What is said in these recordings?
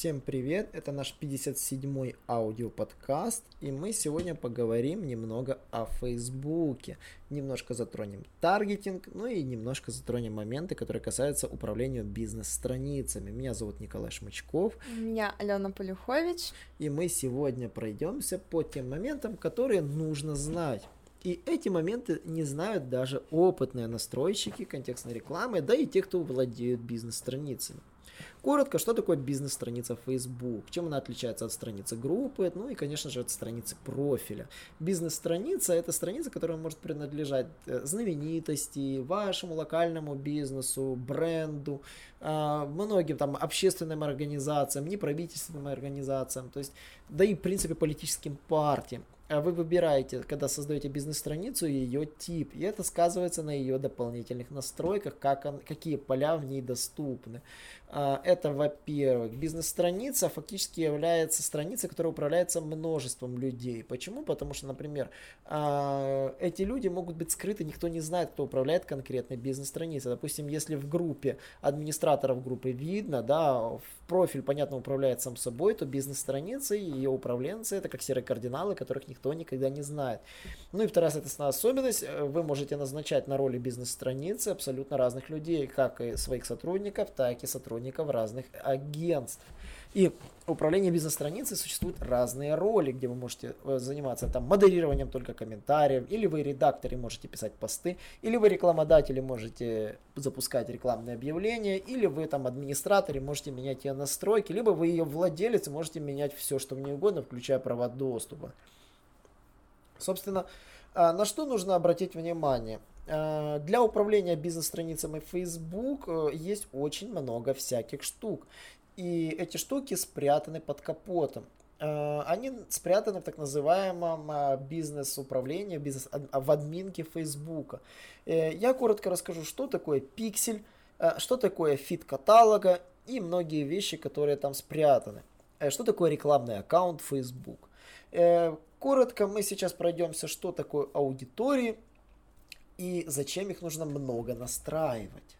Всем привет, это наш 57-й аудиоподкаст, и мы сегодня поговорим немного о Фейсбуке. Немножко затронем таргетинг, ну и немножко затронем моменты, которые касаются управления бизнес-страницами. Меня зовут Николай Шмычков. Меня Алена Полюхович. И мы сегодня пройдемся по тем моментам, которые нужно знать. И эти моменты не знают даже опытные настройщики контекстной рекламы, да и те, кто владеют бизнес-страницами. Коротко, что такое бизнес-страница Facebook, чем она отличается от страницы группы, ну и, конечно же, от страницы профиля. Бизнес-страница – это страница, которая может принадлежать э, знаменитости, вашему локальному бизнесу, бренду, а, многим там общественным организациям, неправительственным организациям, то есть, да и, в принципе, политическим партиям. А вы выбираете, когда создаете бизнес-страницу, ее тип, и это сказывается на ее дополнительных настройках, как он, какие поля в ней доступны. А, это, во-первых, бизнес-страница фактически является страницей, которая управляется множеством людей. Почему? Потому что, например, а, эти люди могут быть скрыты, никто не знает, кто управляет конкретной бизнес-страницей. Допустим, если в группе администраторов группы видно, да, в профиль, понятно, управляет сам собой, то бизнес-страница и ее управленцы это как серые кардиналы, которых никто никогда не знает. Ну и вторая, соответственно, особенность, э, вы можете назначать на роли бизнес-страницы абсолютно разных людей, как и своих сотрудников, так и сотрудников разных агентств. И управление бизнес-страницей существуют разные роли, где вы можете э, заниматься там модерированием только комментариев, или вы редакторы можете писать посты, или вы рекламодатели можете запускать рекламные объявления, или вы там администраторы можете менять ее настройки, либо вы ее владелец можете менять все, что мне угодно, включая права доступа. Собственно, а, на что нужно обратить внимание? А, для управления бизнес-страницами Facebook э, есть очень много всяких штук. И эти штуки спрятаны под капотом. А, они спрятаны в так называемом бизнес-управлении, бизнес, в админке Facebook. Э, я коротко расскажу, что такое пиксель, что такое фит каталога и многие вещи, которые там спрятаны. Э, что такое рекламный аккаунт Facebook. Коротко мы сейчас пройдемся, что такое аудитории и зачем их нужно много настраивать.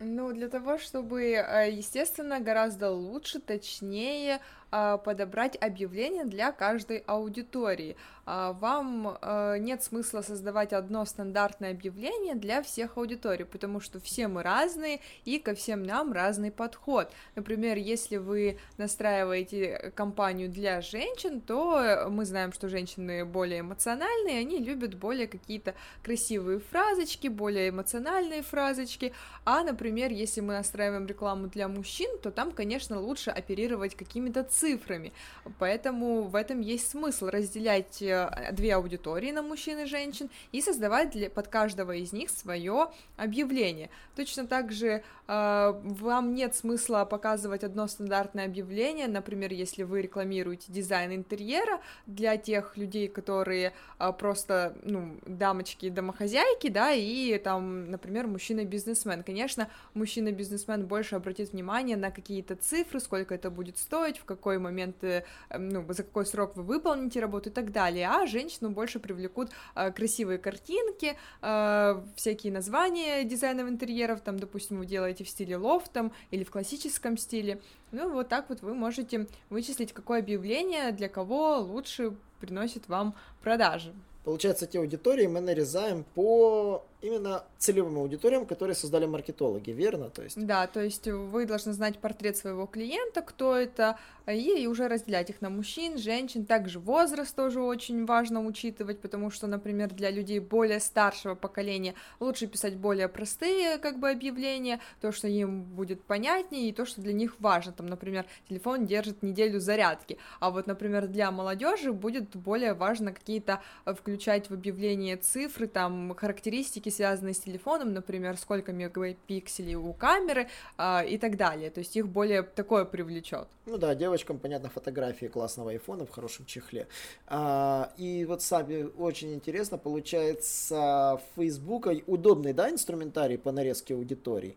Ну, для того, чтобы, э, естественно, гораздо лучше, точнее подобрать объявление для каждой аудитории. А, вам э, нет смысла создавать одно стандартное объявление для всех аудиторий, потому что все мы разные и ко всем нам разный подход. Например, если вы настраиваете компанию для женщин, то мы знаем, что женщины более эмоциональные, они любят более какие-то красивые фразочки, более эмоциональные фразочки, а, например, если мы настраиваем рекламу для мужчин, то там, конечно, лучше оперировать какими-то цифрами. Поэтому в этом есть смысл разделять э, две аудитории на мужчин и женщин и создавать для, под каждого из них свое объявление. Точно так же э, вам нет смысла показывать одно стандартное объявление, например, если вы рекламируете дизайн интерьера для тех людей, которые э, просто, ну, дамочки, домохозяйки, да, и там, например, мужчина-бизнесмен. Конечно, мужчина-бизнесмен больше обратит внимание на какие-то цифры, сколько это будет стоить, в какой какой момент, э, ну, за какой срок вы выполните работу и так далее, а женщину больше привлекут э, красивые картинки, э, всякие названия дизайнов интерьеров, там, допустим, вы делаете в стиле лофтом или в классическом стиле, ну, вот так вот вы можете вычислить, какое объявление для кого лучше приносит вам продажи. Получается, те аудитории мы нарезаем по именно целевым аудиториям, которые создали маркетологи, верно? То есть... Да, то есть вы должны знать портрет своего клиента, кто это, и, уже разделять их на мужчин, женщин, также возраст тоже очень важно учитывать, потому что, например, для людей более старшего поколения лучше писать более простые как бы объявления, то, что им будет понятнее, и то, что для них важно, там, например, телефон держит неделю зарядки, а вот, например, для молодежи будет более важно какие-то включения включать в объявление цифры, там, характеристики, связанные с телефоном, например, сколько мегапикселей у камеры а, и так далее. То есть их более такое привлечет. Ну да, девочкам, понятно, фотографии классного айфона в хорошем чехле. А, и вот сами очень интересно, получается, Facebook удобный, да, инструментарий по нарезке аудитории?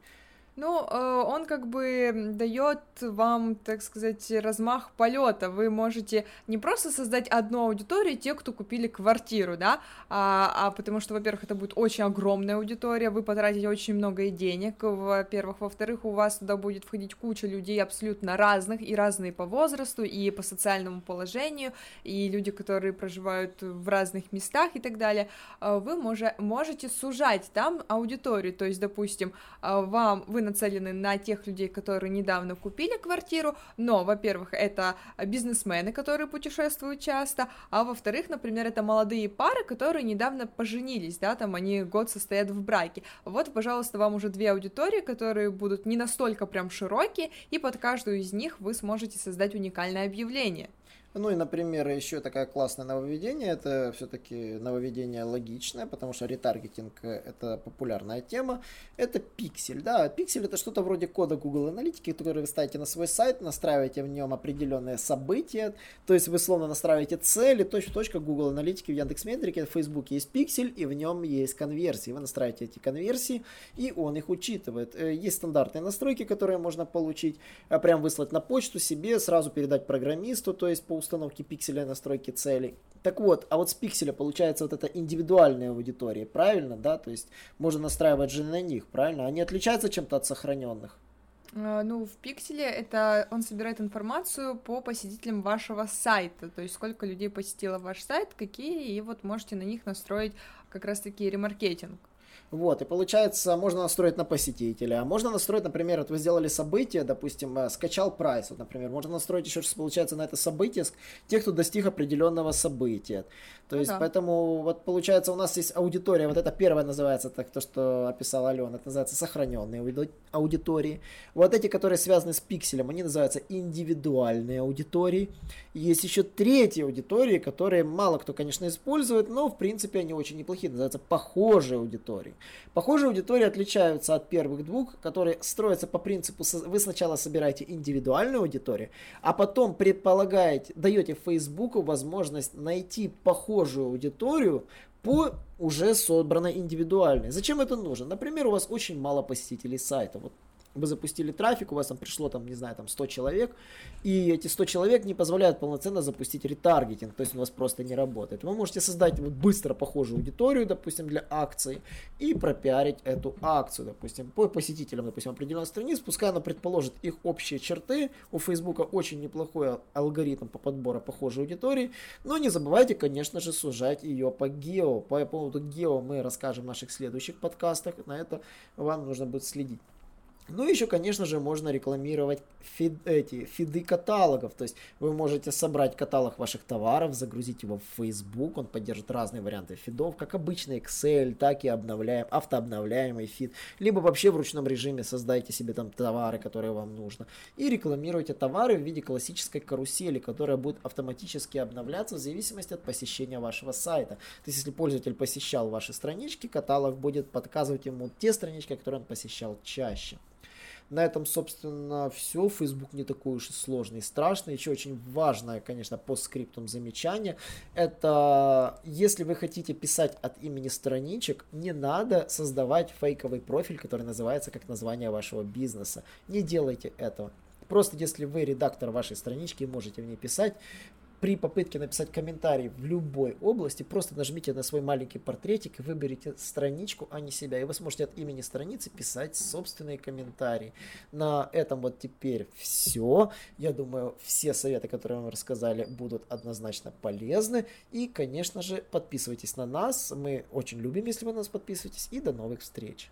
Ну, э, он как бы дает вам, так сказать, размах полета. Вы можете не просто создать одну аудиторию, те, кто купили квартиру, да, а, а потому что, во-первых, это будет очень огромная аудитория, вы потратите очень много денег, во-первых, во-вторых, у вас туда будет входить куча людей абсолютно разных, и разные по возрасту, и по социальному положению, и люди, которые проживают в разных местах и так далее. Э, вы може, можете сужать там аудиторию, то есть, допустим, э, вам, вы нацелены на тех людей, которые недавно купили квартиру, но, во-первых, это бизнесмены, которые путешествуют часто, а во-вторых, например, это молодые пары, которые недавно поженились, да, там они год состоят в браке. Вот, пожалуйста, вам уже две аудитории, которые будут не настолько прям широкие, и под каждую из них вы сможете создать уникальное объявление. Ну и, например, еще такое классное нововведение, это все-таки нововведение логичное, потому что ретаргетинг это популярная тема, это пиксель, да, пиксель это что-то вроде кода Google Аналитики, который вы ставите на свой сайт, настраиваете в нем определенные события, то есть вы словно настраиваете цели, точно точка Google Аналитики в Яндекс.Метрике, в Facebook есть пиксель, и в нем есть конверсии, вы настраиваете эти конверсии, и он их учитывает. Э, есть стандартные настройки, которые можно получить, э, прям выслать на почту себе, сразу передать программисту, то есть по установки пикселя настройки целей. Так вот, а вот с пикселя получается вот эта индивидуальная аудитория, правильно, да? То есть можно настраивать же на них, правильно? Они отличаются чем-то от сохраненных? А, ну, в пикселе это он собирает информацию по посетителям вашего сайта, то есть сколько людей посетило ваш сайт, какие, и вот можете на них настроить как раз-таки ремаркетинг. Вот, и получается, можно настроить на посетителя. А можно настроить, например, вот вы сделали событие, допустим, э, скачал прайс, вот, например, можно настроить еще, что получается, на это событие тех, кто достиг определенного события. То есть, ага. поэтому, вот получается, у нас есть аудитория, вот это первое называется, так, то, что описала Алена, это называется сохраненные аудитории. Вот эти, которые связаны с пикселем, они называются индивидуальные аудитории. Есть еще третьи аудитории, которые мало кто, конечно, использует, но, в принципе, они очень неплохие, называются похожие аудитории. Похожие аудитории отличаются от первых двух, которые строятся по принципу, вы сначала собираете индивидуальную аудиторию, а потом предполагаете, даете Фейсбуку возможность найти похожую аудиторию по уже собранной индивидуальной. Зачем это нужно? Например, у вас очень мало посетителей сайта. Вот вы запустили трафик, у вас там пришло, там, не знаю, там 100 человек, и эти 100 человек не позволяют полноценно запустить ретаргетинг, то есть у вас просто не работает. Вы можете создать вот быстро похожую аудиторию, допустим, для акции, и пропиарить эту акцию, допустим, по посетителям, допустим, определенной страниц, пускай она предположит их общие черты, у Фейсбука очень неплохой алгоритм по подбору похожей аудитории, но не забывайте, конечно же, сужать ее по гео. По поводу гео мы расскажем в наших следующих подкастах, на это вам нужно будет следить. Ну, еще, конечно же, можно рекламировать фид, эти фиды каталогов. То есть вы можете собрать каталог ваших товаров, загрузить его в Facebook, он поддержит разные варианты фидов, как обычный Excel, так и обновляем, автообновляемый фид. Либо вообще в ручном режиме создайте себе там товары, которые вам нужно. И рекламируйте товары в виде классической карусели, которая будет автоматически обновляться в зависимости от посещения вашего сайта. То есть если пользователь посещал ваши странички, каталог будет подсказывать ему те странички, которые он посещал чаще. На этом, собственно, все. Facebook не такой уж и сложный и страшный. Еще очень важное, конечно, по скриптам замечание. Это если вы хотите писать от имени страничек, не надо создавать фейковый профиль, который называется как название вашего бизнеса. Не делайте этого. Просто если вы редактор вашей странички, можете в ней писать, при попытке написать комментарий в любой области, просто нажмите на свой маленький портретик и выберите страничку, а не себя. И вы сможете от имени страницы писать собственные комментарии. На этом вот теперь все. Я думаю, все советы, которые мы рассказали, будут однозначно полезны. И, конечно же, подписывайтесь на нас. Мы очень любим, если вы на нас подписываетесь. И до новых встреч.